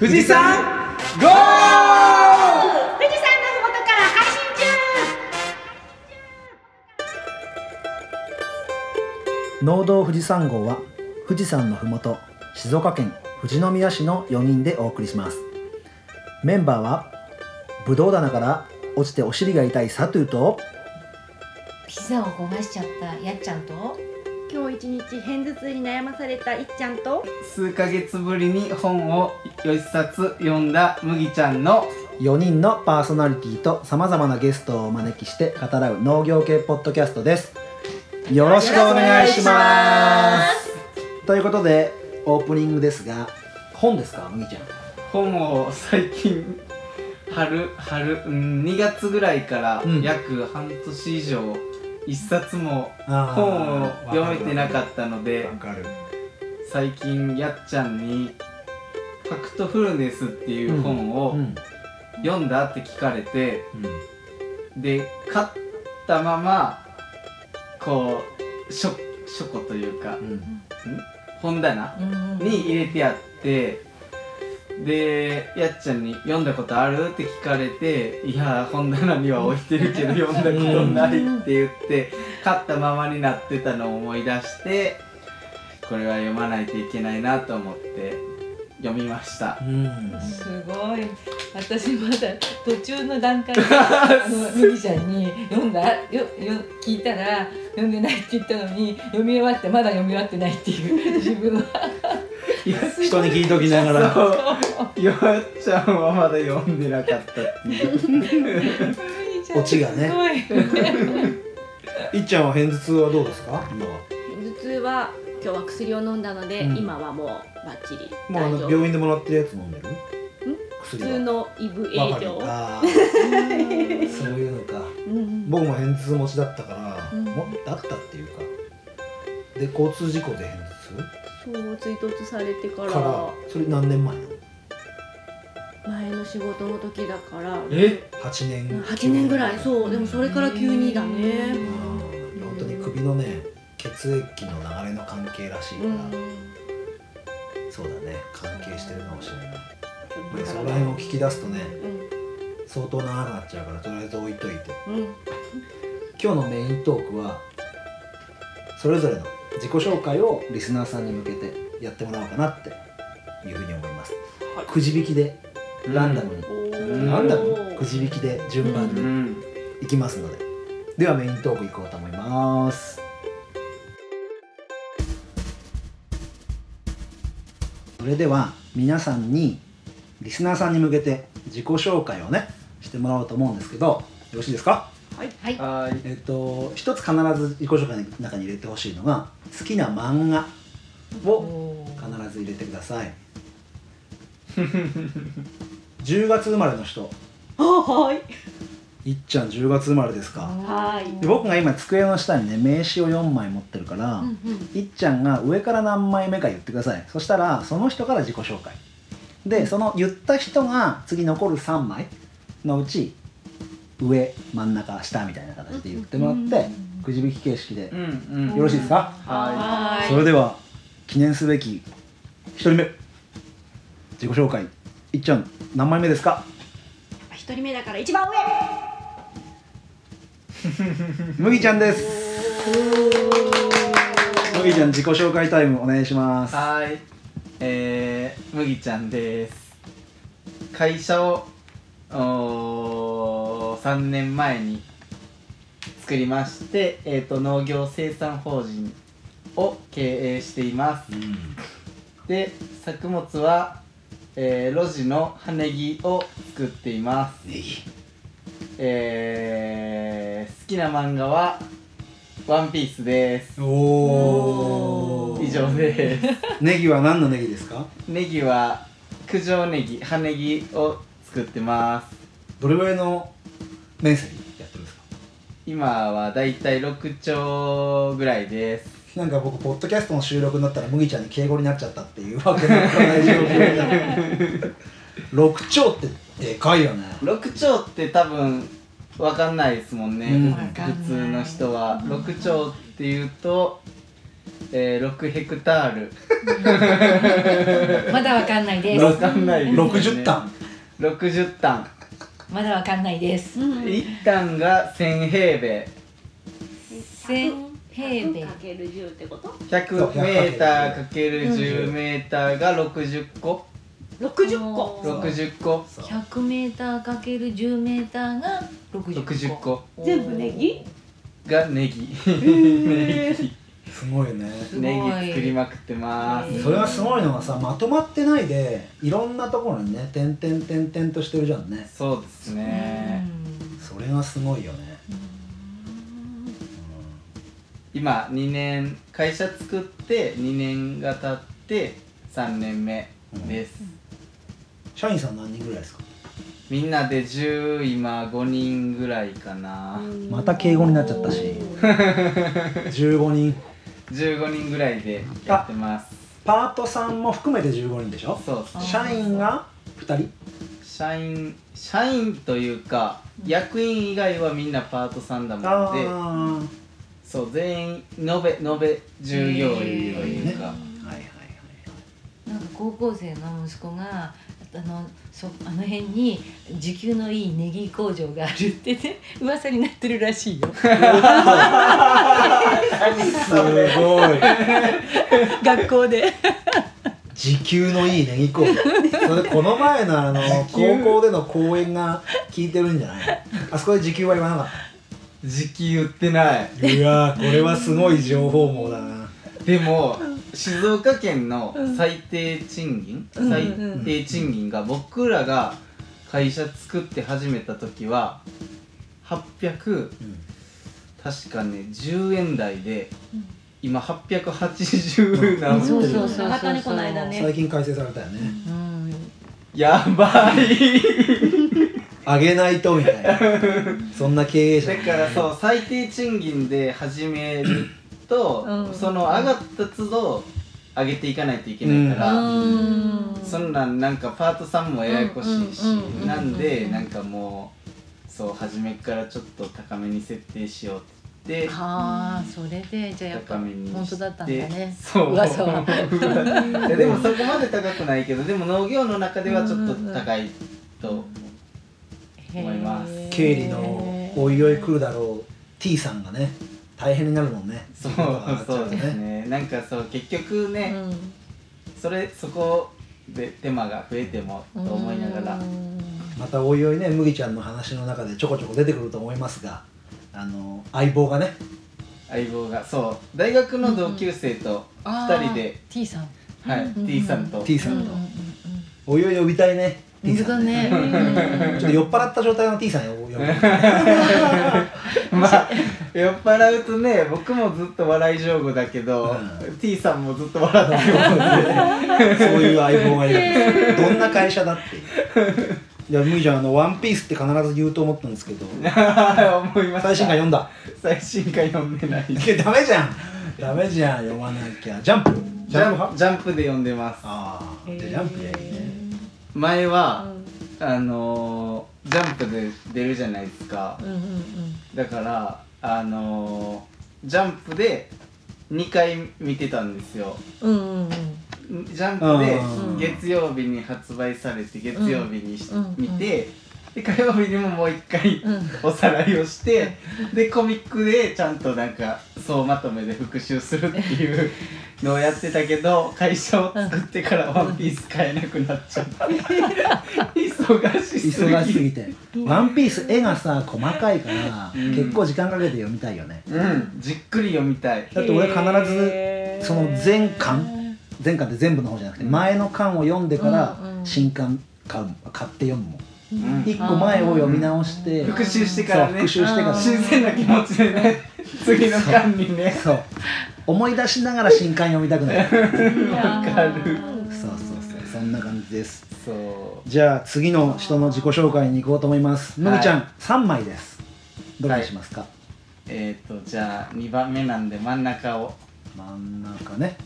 富士山ゴー！富士山のふもとから配信中。農道富士山号は富士山のふもと静岡県富士宮市の4人でお送りします。メンバーはぶどう棚から落ちてお尻が痛いサトゥーとピザを焦がしちゃったやっちゃんと今日一日片頭痛に悩まされたいっちゃんと数ヶ月ぶりに本を一冊読んだ麦ちゃんの4人のパーソナリティとさまざまなゲストをお招きして語らう農業系ポッドキャストです。よろしくお願いします。ということでオープニングですが本ですか麦ちゃん？本を最近春春、うん、2月ぐらいからうん約半年以上一冊も本を読めてなかったので最近やっちゃんに「ファクトフルネス」っていう本をうん読んだって聞かれてうん。で買ったままこう書書庫というかうん。本棚に入れてあってでやっちゃんに「読んだことある?」って聞かれて「いや本棚には置いてるけど 読んだことない」って言って買ったままになってたのを思い出してこれは読まないといけないなと思って読みました。うん。すごい。私まだ途中の段階で あの麦ちゃんに読んだよよ聞いたら読んでないって言ったのに読み終わってまだ読み終わってないっていう自分は人に聞いときながら。そう。やっちゃんはまだ読んでなかったっていう。オチがね。い。いっちゃんは片頭痛はどうですか？今は頭痛は今日は薬を飲んだので、うん。今はもうバッチリもうあの大丈夫。病院でもらってるやつ飲んでる？薬は。普通のイブ営業。あー。そういうのか。うん僕も片頭痛持ちだったから、うん。もだったっていうか。で交通事故で片頭そう追突されてか痛かららそれ何年前？前の仕事の時だから。え？8年。8年ぐらい。そうでもそれから急にだね。本当に首のね血液の流れの関係らしいから、うん。そうだね。関係してるかもしれない、うん。でその辺を聞き出すとねうん。相当長くなっちゃうからとりあえず置いといて。うん。今日のメイントークはそれぞれの自己紹介をリスナーさんに向けてやってもらおうかなっていうふうに思います、はい。くじ引きでランダムに、ランダム。ー。くじ引きで順番うにん。いきますので、ではメイントークいこうと思います。それでは皆さんにリスナーさんに向けて自己紹介をねしてもらおうと思うんですけどよろしいですか？はい。はーいえっと一つ必ず自己紹介の中に入れてほしいのが好きな漫画を必ず入れてください。10月生まれの人。あはい。いっちゃん10月生まれですか？はい。で僕が今机の下にね名刺を4枚持ってるから、うんうん。いっちゃんが上から何枚目か言ってください。そしたらその人から自己紹介。でその言った人が次残る3枚のうち上真ん中下みたいな形で言ってもらってくじ引き形式でうんうん。よろしいですか？ははそれでは記念すべき1人目。自己紹介。いっちゃん何枚目ですか？一人目だから一番上。麦ちゃんです。麦ちゃん自己紹介タイムお願いします。いはーい。えー、麦ちゃんです。会社をおー3年前に作りまして、えー、と農業生産法人を経営しています。で作物は、えー、路地の葉ネギを作っています。えー、好きな漫画は「ワンピースです。お以上です。ネギは何のネギですか？ネギは九条ネギ葉ネギを作ってます。どれぐらいの面積やってるんですか？今はだいたい6丁ぐらいです。なんか僕ポッドキャストの収録になったら麦ちゃんに敬語になっちゃったっていうわけのわからない状況になる6兆ってでかいよね。6丁って多分わかんないですもんね、うん。普通の人は。6丁っていうとえー、6ヘクタール。まだわかんないです。わかんないです、ね、60単60単。まだわかんないです。うん。1単が1000平米。千平米。かける10ってこと100メーターかける10メーターが60個。60個。そう60個。100メーターかける10メーターが60 60個。全部ネギ？がネギ。ネギすごいよねネギ作りまくってます。それはすごいのがさまとまってないでいろんなところにね点々点々としてるじゃんね。そうですね。それがすごいよね。今2年会社作って2年が経って3年目です、社員さん何人ぐらいですか？みんなで10今5人ぐらいかな、また敬語になっちゃったし。15人15人ぐらいでやってます。パートさんも含めて15人でしょ？そうっす社員が2人？社員社員というか役員以外はみんなパートさんだもんであそう全員延べ延べ従業員というか、あはいはいはい。なんか高校生の息子があのそあの辺に時給のいいネギ工場があるってね 噂になってるらしいよ。すごい。学校で。時給のいいネギ工場。それこの前のあの高校での講演が聞いてるんじゃない？あそこで時給は言わなかっ時給言ってない。たいやーこれはすごい情報網だな。でも静岡県の最低賃金、うん最低賃金が僕らが会社作って始めた時は800確かね10円台で今880なん。そうそうそうそう上がったねこの間ね最近改正されたよね。うん。やばい。上げないとみたいな。そんな経営者。だからそう最低賃金で始めると、うん。その上がった都度上げていかないといけないから、うん。そんなんなんかパートさんもややこしいし、うんうんうんうんなんでなんかもうそう初めからちょっと高めに設定しようって言ってはあそれでじゃあやっぱ本当だったんだね。そう。噂はいやでもそこまで高くないけどでも農業の中ではちょっと高いと思います。経理のおいおい来るだろう T さんがね大変になるもんね。そうそううとですね。なんかそう結局ね、それそこで手間が増えてもと思いながら。またおいおいね麦ちゃんの話の中でちょこちょこ出てくると思いますがあの相棒がね。相棒がそう。大学の同級生と2人で、T さん。はい、うん T さんと。T さんと。うんうんうんおいおい呼びたいねうん T さんね。ね。ちょっと酔っ払った状態の T さんを呼ぶ まあ 酔っ払うとね僕もずっと笑い上手だけど、うん。T さんもずっと笑ってる そういう相棒がいる。んですどんな会社だって。いういや麦ちゃんあの「ワンピースって必ず言うと思ったんですけど。思いま最新回読んだ。最新回読んでない。いやダメじゃん。ダメじゃん読まなきゃ。ジャンプ。ジャンジャンプで読んでます。ああじゃあジャンプでいいね。前は、あのー、ジャンプで出るじゃないですか。うんうんうん。だからあのー、ジャンプで2回見てたんですよ。うんうんうん。ジャンプうんで月曜日に発売されて月曜日にし、うん見てで火曜日にももう一回うんおさらいをしてでコミックでちゃんとなんか総まとめで復習するっていうのをやってたけど会社を作ってから「ワンピース買えなくなっちゃった。忙しすぎ忙しすぎて「ワンピース絵がさ細かいから、うん。結構時間かけて読みたいよね。うん。じっくり読みたい。だって俺必ずその全巻全巻って全部の方じゃなくて前の巻を読んでから新巻買う買って読むもんうん一個前を読み直して復習してからね。そう復習してから。うん新鮮な気持ちでね。次の巻にね。そう。思い出しながら新刊読みたくなる。そうわかる。そうそうそんな感じです。そう。じゃあ次の人の自己紹介に行こうと思います。むぎちゃん、3枚です。どれにしますか、えっ、ー、とじゃあ2番目なんで真ん中を。真ん中ね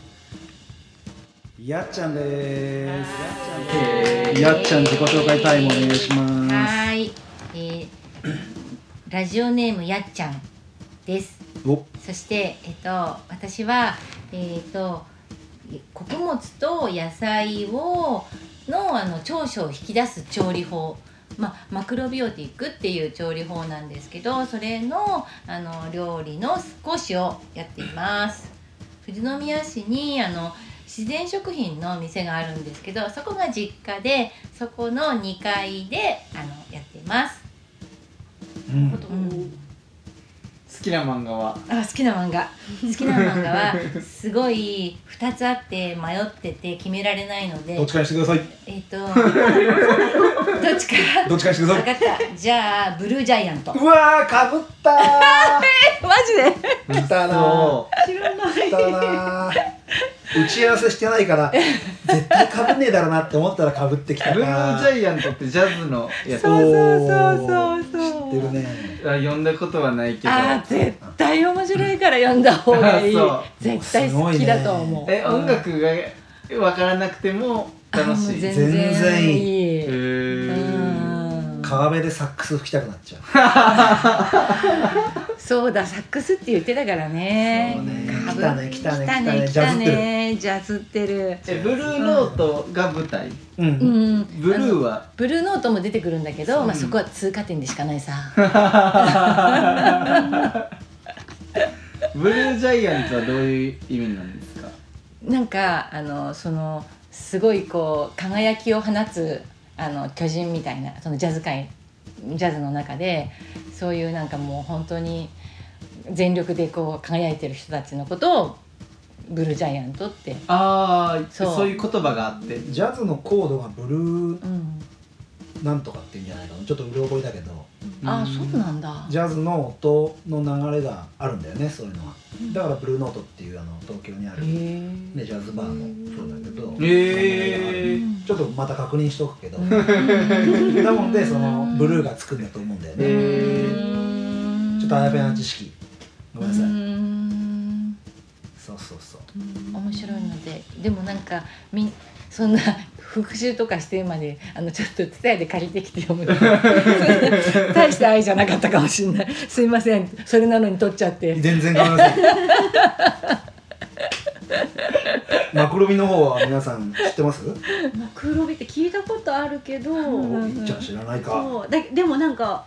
やっちゃんです。やっちゃん自己紹介タイムお願いします。はーい、えー、ラジオネームやっちゃんです。お。そして、えっと、私は、ええっ、と穀物と野菜をのあの長所を引き出す調理法。まあ、マクロビオティックっていう調理法なんですけどそれのあの料理の少しをやっています。富士宮市にあの自然食品の店があるんですけどそこが実家でそこの2階であのやっています、うん。うん好きな漫画は？あ好きな漫画。好きな漫画はすごい2つあって迷ってて決められないので。どっちかにしてください？えっ、とどっちか？どっちかにしてください？分かった。じゃあブルージャイアント。うわーかぶったー。マジで？来たなそー来たなー打ち合わせしてないから 絶対かぶんねえだろうなって思ったらかぶってきたうブルージャイイアントってジャズのやつ。そうそうそうそうそう。知ってるねあ読んだことはないけど。あー絶対面白いから読んだ方がいい。あそう。絶対好きだと思う。え音楽が分からなくても楽しい。全全然然いへいーうん川辺でサックス吹きたくなっちゃう。そうだサックスって言ってたからね。そうね。来たね来たね来たね来来たね。たね。ジャズってる。えブルーノートが舞台？うん、うんブルーは？ブルーノートも出てくるんだけど、まあ、そこは通過点でしかないさ。ブルージャイアントはどういう意味なんですか？なんかあのそのすごいこう輝きを放つあの巨人みたいなそのジャズ界ジャズの中でそういうなんかもう本当に全力でこう輝いてる人たちのことをブルージャイアントって、ああそう。そういう言葉があってジャズのコードがブルーうん、なんとかっていうんじゃないかな。ちょっとうろ覚えだけどあそうなんだ。ジャズの音の流れがあるんだよねそういうのは。だからブルーノートっていうあの東京にある、ね、ジャズバーもそうだけどへえちょっとまた確認しとくけど。なのでそのブルーがつくんだと思うんだよね。へちょっとあやふやな知識。ごめんなさい。うん。そうそうそう。面白いのででもなんかみんそんな復習とかしてまであのちょっと伝えで借りてきて読む。大した愛じゃなかったかもしれない。すいません。それなのに取っちゃって。全然構いません。マクロビの方は皆さん知ってます？マクロビって聞いたことあるけど、おいっちゃん知らないか。そう。だでもなんか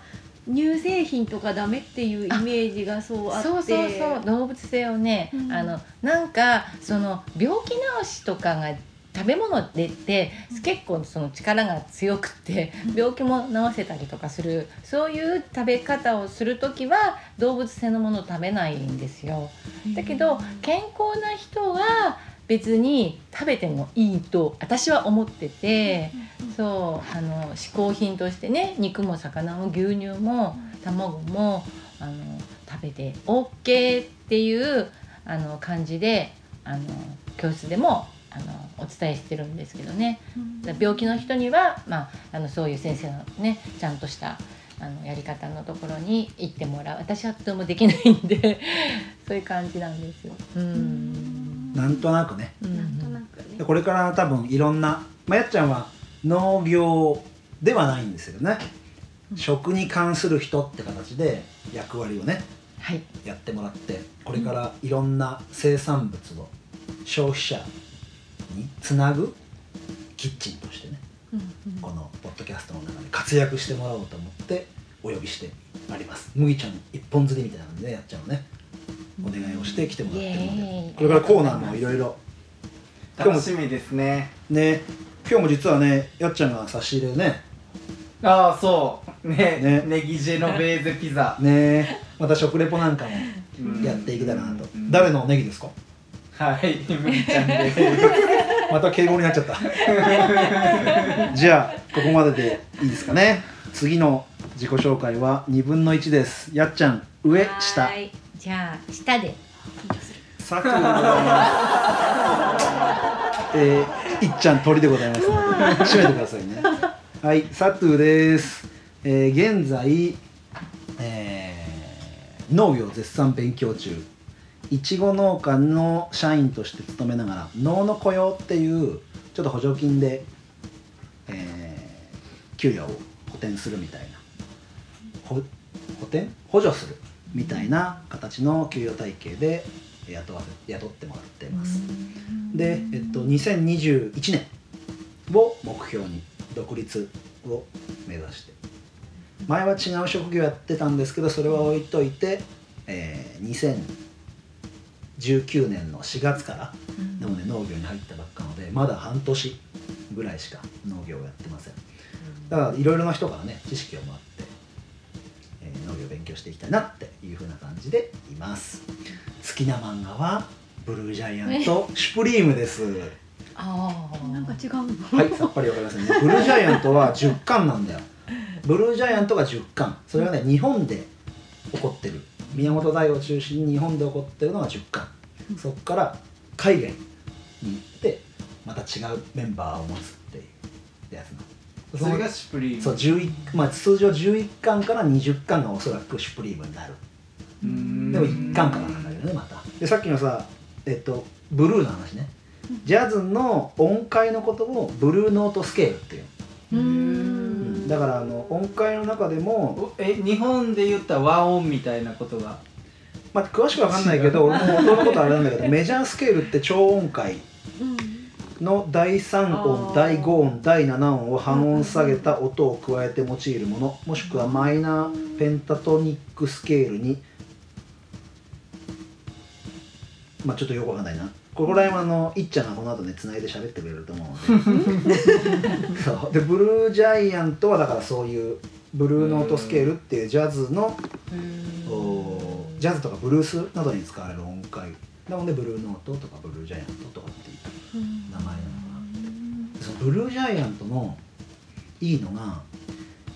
乳製品とかダメっていうイメージがそうあって。そうそうそう。動物性をね、うん。あのなんかその病気治しとかが食べ物でって結構その力が強くて病気も治せたりとかするそういう食べ方をする時は動物性のものを食べないんですよ。だけど健康な人は別に食べてもいいと私は思っててそうあの嗜好品としてね肉も魚も牛乳も卵もあの食べて OK っていうあの感じであの教室でもあのお伝えしてるんですけどね。だから病気の人には、まあ、あのそういう先生のねちゃんとしたあのやり方のところに行ってもらう。私はとてもできないんで そういう感じなんですよ。うん。なんとなくね。うん。なんとなくこれから多分いろんな、まあ、やっちゃんは農業ではないんですよね、食に関する人って形で役割をねはい。やってもらってこれからいろんな生産物を消費者につなぐ？キッチンとしてね。このポッドキャストの中で活躍してもらおうと思ってお呼びしてあります。麦ちゃん一本釣りみたいなんでやっちゃんをね。お願いをして来てもらってるので。これからコーナーもいろいろ。楽しみですね。ね今日も実はねやっちゃんが差し入れね。ああそう。ね。ね。ネギジェノベーゼピザ。ね。また食レポなんかもうん。やっていけたらなと。うん。誰のネギですか？はい。麦ちゃんでまた敬語になっちゃった。じゃあここまででいいですかね。次の自己紹介は2分の1です。やっちゃん上下。じゃあ下で。佐藤えー、いっちゃん鳥でございます。閉めてくださいね。はい佐藤です、えー、現在、えー農業絶賛勉強中いちご農家の社員として勤めながら農の雇用っていうちょっと補助金で、えー給与を補填するみたいな。補填？補助するみたいな形の給与体系で、雇わせ雇ってもらってます。で、えっと、2021年を目標に独立を目指して。前は違う職業やってたんですけどそれは置いといて、えー2019年の4月からでもね農業に入ったばっかのでまだ半年ぐらいしか農業をやってません。だからいろいろな人からね知識をもらって、えー農業を勉強していきたいなっていう風な感じでいます。好きな漫画はブルージャイアントシュプリームです。ああなんか違うの？はいさっぱりわかりませんね。ブルージャイアントは10巻なんだよ。ブルージャイアントが10巻。それがね日本で起こってる。宮本大を中心に日本で起こってるのが10巻そっから海外に。行ってまた違うメンバーを持つっていうやつなの。それがシュプリームそう11、まあ、通常11巻から20巻がおそらくシュプリームになる。うーん。でも1巻からなんだけどねまた。でさっきのさえっとブルーの話ね。ジャズの音階のことをブルーノートスケールっていう。うん。ん。だからあの音階の中でも、おえ日本で言ったら和音みたいなことがまあ、詳しくわかんないけど 俺も音のことあれなんだけど メジャースケールって超音階うんの第3あ音ー。第5音第7音を半音下げた音を加えて用いるものもしくはマイナーペンタトニックスケールにまあちょっとよくわかんないな。ここら辺はあのいっちゃんがこの後ねつないで喋ってくれると思うので。そう。でブルージャイアントはだからそういうブルーノートスケールっていうジャズのおジャズとかブルースなどに使われる音階。なのでブルーノートとかブルージャイアントとかっていう名前なのかな。そのブルージャイアントのいいのが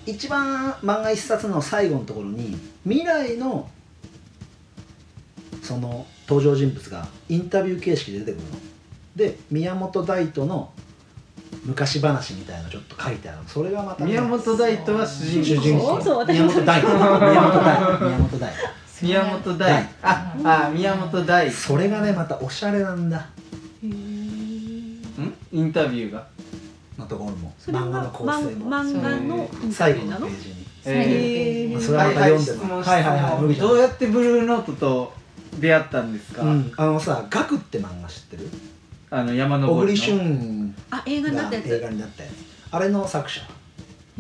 一番漫画一冊の最後のところに未来のその登場人物がインタビュー形式で出てくるの。で宮本大斗の昔話みたいなのちょっと書いてあるの。それがまたね、宮本大斗は主人公。宮本大斗。宮本大。斗宮本大。斗宮本大。大。ああ宮本大。それがねまたおしゃれなんだ。へーん？インタビューが？のところも漫画の構成も。漫画の最後のページに。えへーまあそれはまた読んではいはいはいはいどうやってブルーノートと出会ったんですか、うん、あのさ「ガク」って漫画知ってる？あの山登り小栗の旬。あ映画にながったやつ。映画になったやつ。あれの作者。へ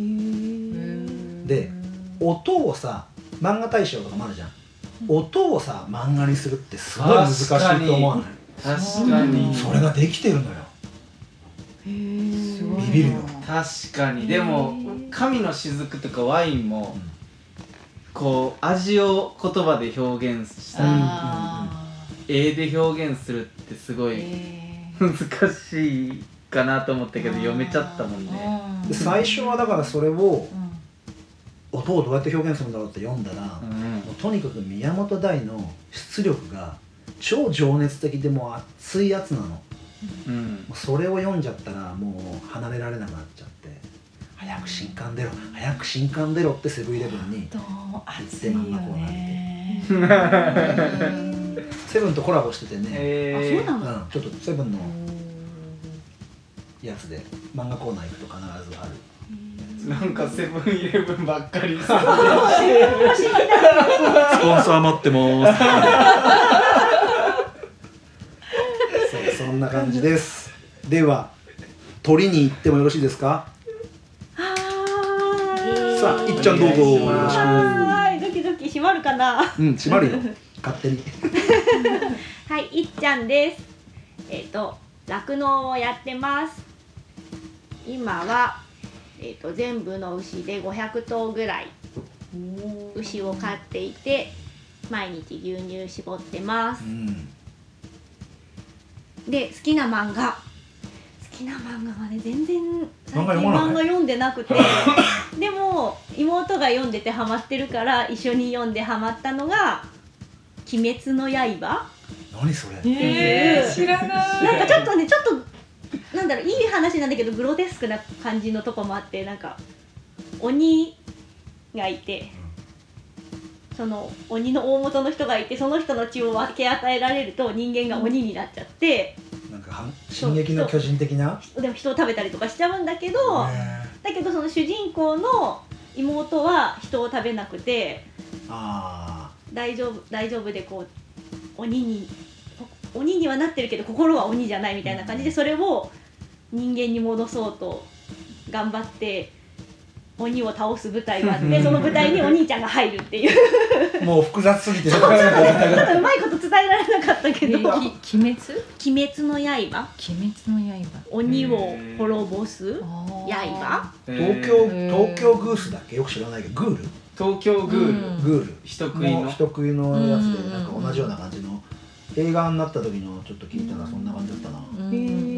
ー。で音をさ漫画大賞とかもあるじゃん音をさ漫画にするってすごい難しいと思わない？確かに。それができてるのよ。へー。すごいなビビるよ。確かに。でも神の雫とかワインもうん。こう味を言葉で表現したりあ絵で表現するってすごーいへ難しいかなと思ったーけど読めちゃったもんね。最初はだからそれをうん音をどうやって表現するんだろうって読んだら、うもんうとにかく宮本大の出力が超情熱的でもう熱いやつなの。もうん。うそれを読んじゃったらもう離れられなくなっちゃって。早く新刊出ろ。早く新刊出ろってセブンイレブンにどう熱いよねセブンとコラボしててね、えあそうなの？うん、ちょっとセブンのやつで漫画コーナー行くと必ずある。ー、なんかセブンイレブンばっかり。スポンサー待ってます。そんな感じです。では鳥に行ってもよろしいですか？はさあいっちゃんどうぞ。よろしくはーい。ドキドキ閉まるかな？うん閉まるよ。勝手に。はいいっちゃんです。えっ、と酪農をやってます。今はえっ、と全部の牛で500頭ぐらい牛を飼っていて毎日牛乳絞ってます。うん。で好きな漫画。好きな漫画がね全然最近漫画読んでなくて。でも妹が読んでてハマってるから一緒に読んでハマったのが「鬼滅の刃。何それ？えー知らない。なんかちょっとねちょっとなんだろういい話なんだけどグロテスクな感じのとこもあってなんか鬼がいてその鬼の大元の人がいてその人の血を分け与えられると人間が鬼になっちゃってなんか進撃の巨人的な？でも人を食べたりとかしちゃうんだけどへだけどその主人公の妹は人を食べなくて大丈夫大丈夫でこう鬼に鬼にはなってるけど心は鬼じゃないみたいな感じでそれを人間に戻そうと頑張って鬼を倒す舞台があってその舞台にお兄ちゃんが入るっていう。もう複雑すぎてちょっとうまいこと伝えられなかったけえど「き鬼滅？鬼滅の刃？鬼滅の刃。鬼を滅ぼす刃？東京東京グースだっけ？よく知らないけど。グール？東京グール、うん。グール。人食いの。人食いのやつうんでなんか同じような感じの。映画になった時のちょっと聞いたらそんな感じだったな。うん。へえ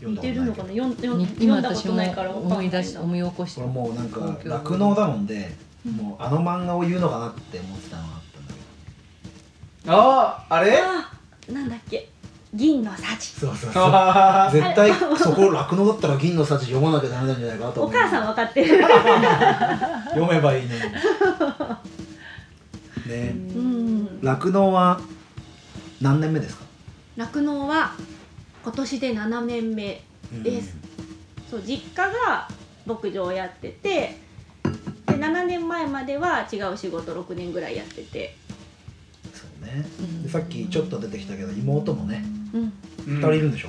似てるのかな？読ん読んに読んだことないから思い出し思い起こしてこれもうなんか酪農だもんでもうあの漫画を言うのかなって。思ってたのがあったん。だけどあああれ？あーなんだっけ？銀の幸。そうそうそう。あ絶対そこ酪農だったら銀の幸読まなきゃダメなんじゃないかなとお思う。母さん分かってる。読めばいいのに。ね。うん。酪農は何年目ですか？酪農は今年で7年目です。そう実家が牧場をやっててで7年前までは違う仕事6年ぐらいやってて。そうね。でさっきちょっと出てきたけど妹もねうん。2人いるんでしょ？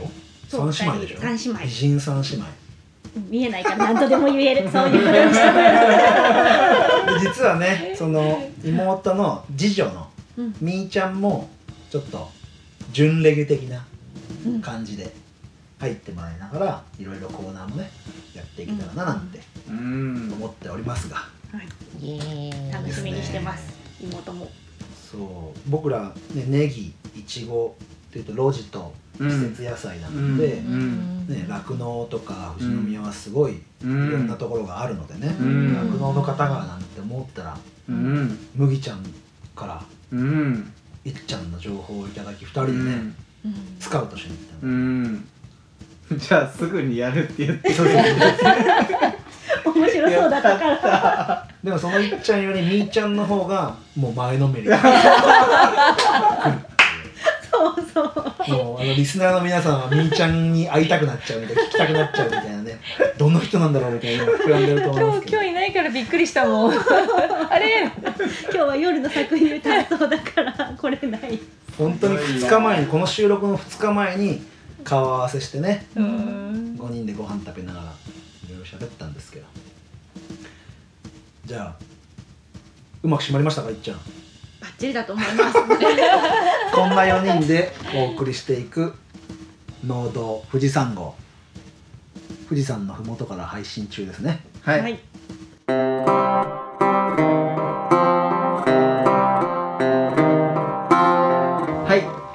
そう三姉妹でしょ？三姉妹。美人三姉妹。見えないから何とでも言える。そういうことにし実はね その妹の次女のうん。みーちゃんもちょっと準レギュ的なうん感じで入ってもらいながらいろいろコーナーもねやっていけたらななんてうん。思っておりますが。イエーイ。楽しみにしてます。妹も。そう。僕らねネギいちごっていうと露地と季節野菜なので、うん。ね酪農とか富士宮はすごいいうん。ろんなところがあるのでねうん。酪農、の方がなんて思ったらうん。麦ちゃんからうん。いっちゃんの情報をいただき2人でね、うんスカウトしに行った。うの、ん。じゃあすぐにやるって言って。そうそうそう面白そうだったから。でもそのいっちゃんよりみーちゃんの方がもう前のめり。そうそう。もうあのリスナーの皆さんはみーちゃんに会いたくなっちゃうみたいな聞きたくなっちゃうみたいなねどの人なんだろうみたいな膨らんでると思いますけど。今日今日いないからびっくりしたもん。あれ？今日は夜の作品担当だから来れない本当に2日前にこの収録の2日前に顔合わせしてねうん。5人でご飯食べながらいろいろ喋ったんですけど。じゃあうまく締まりましたかいっちゃん。バッチリだと思いますこんな4人でお送りしていく農道富士山号。富士山の麓から配信中ですね。はい、はい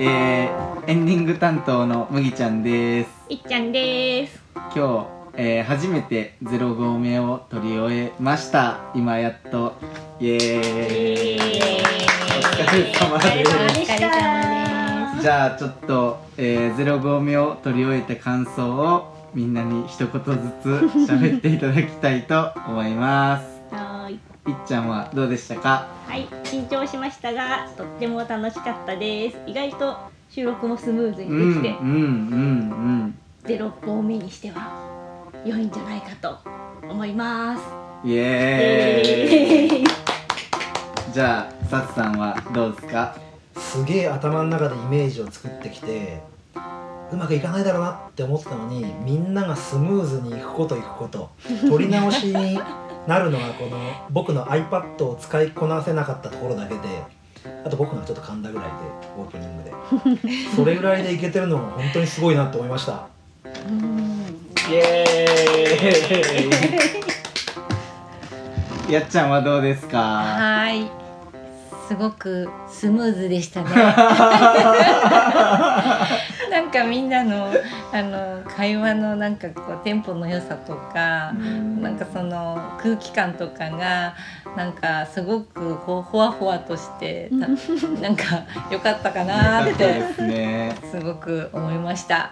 えー、エンディング担当の麦ちゃんです。いっちゃんです。今日、えー、初めて0合目を取り終えました。今やっと。イエーイ。お疲れ様お疲れです。じゃあちょっと、えー、0合目を取り終えた感想をみんなに一言ずつ喋っていただきたいと思いますいいっちゃんはどうでしたか？はい緊張しましたがとっても楽しかったです。意外と収録もスムーズうんにできて、うんうんゼロ本目にしては良いんじゃないかと思います。うんイエーイ。え ーじゃあさつさんはどうですか？すげえ頭の中でイメージを作ってきてうまくいかないだろうなって思ってたのにみんながスムーズにいくこといくこと取り直しになるのがこの僕の iPad を使いこなせなかったところだけであと僕がちょっと噛んだぐらいでオープニングで。それぐらいでいけてるのが本当にすごいなって思いました。うんイエーイ。やっちゃんはどうですか？はい。すごくスムーズでしたね なんかみんなのあの会話のなんかこうテンポの良さとか、なんかその空気感とかがなんかすごくほほわほわとしてたなんか良かったかなーってですね。すごく思いました。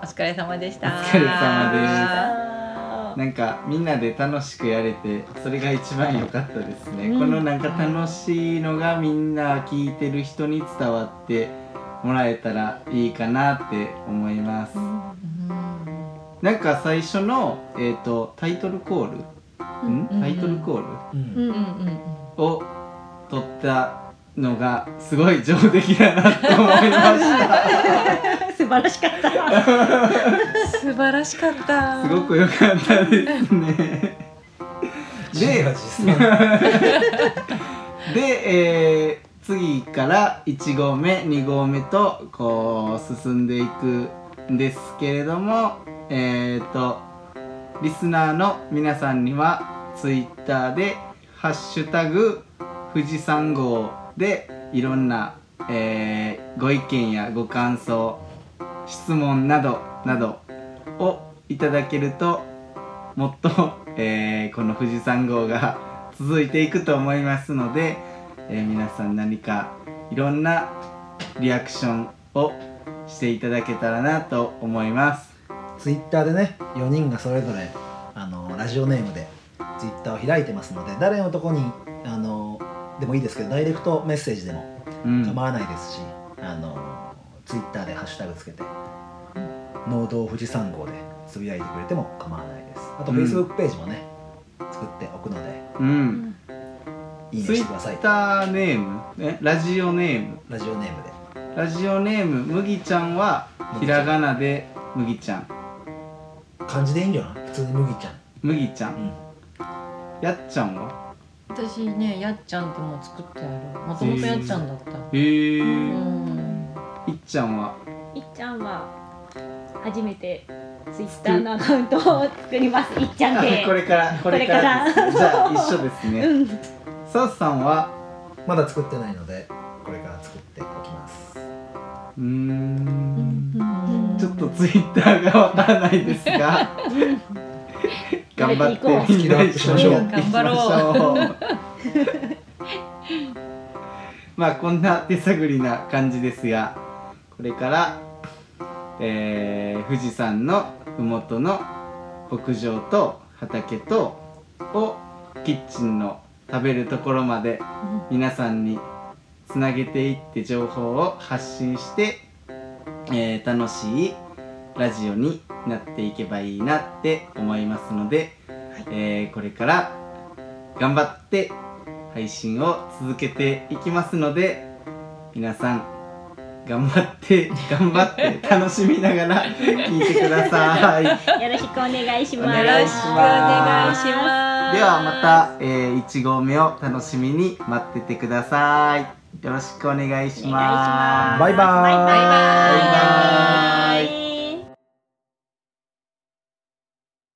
お疲れ様でした。お疲れ様であー。なんかみんなで楽しくやれてそれが一番良かったですね、うん。このなんか楽しいのがみんな聞いてる人に伝わってもらえたらいいかなって思います、うんなんか最初の、えー、とタイトルコール、ん。うん。タイトルコール？うん。うんうんうんを取ったのがすごい上出来だなと思いました。素晴らしかった。素晴らしかった。すごく良かったですね。でで、えー次から1合目2合目とこう進んでいくんですけれどもえっ、とリスナーの皆さんにはツイッターで「ハッシュタグ富士山号」でいろんな、えーご意見やご感想質問などなどをいただけるともっと、えーこの富士山号が続いていくと思いますので、えー皆さん何かいろんなリアクションをしていただけたらなと思います。ツイッターでね4人がそれぞれあのラジオネームでツイッターを開いてますので誰のとこにあのでもいいですけどダイレクトメッセージでもうん。構わないですし、あのツイッターでハッシュタグつけて「農道富士山号」でつぶやいてくれても構わないです。あとうん。フェイスブックページもね、作っておくのでうん、いいねツイしてください。ッターネーム、ね、ラジオネーム。ラジオネームで。ラジオネーム麦ちゃんはひらがなで麦ちゃん。漢字でいいんじゃない？普通に麦ちゃん。麦ちゃん、うん。やっちゃんは？私ねやっちゃんってもう作ってある。もともとやっちゃんだった。へえうー、ん。いっちゃんは？いっちゃんは初めてツイッターのアカウントを作ります。いっちゃんあでこれからこれから。ですこれから。じゃあ一緒ですね。うんソースさんはまだ作ってないのでこれから作っておきます。うーん。ちょっとツイッターがわからないですが頑張ってみんな一緒にやっていきましょう。まあこんな手探りな感じですがこれから、えー富士山の麓の牧場と畑とをキッチンの食べるところまで皆さんにつなげていって情報を発信して、えー楽しいラジオになっていけばいいなって思いますので、えーこれから頑張って配信を続けていきますので皆さん頑張って 頑張って楽しみながら聞いてください。よろしくお願いします。お願いします。お願いしますではまた、えー、1号目を楽しみに待っててください。よろしくお願いします。お願いします。バイバーイ。バイバイ。バイバイ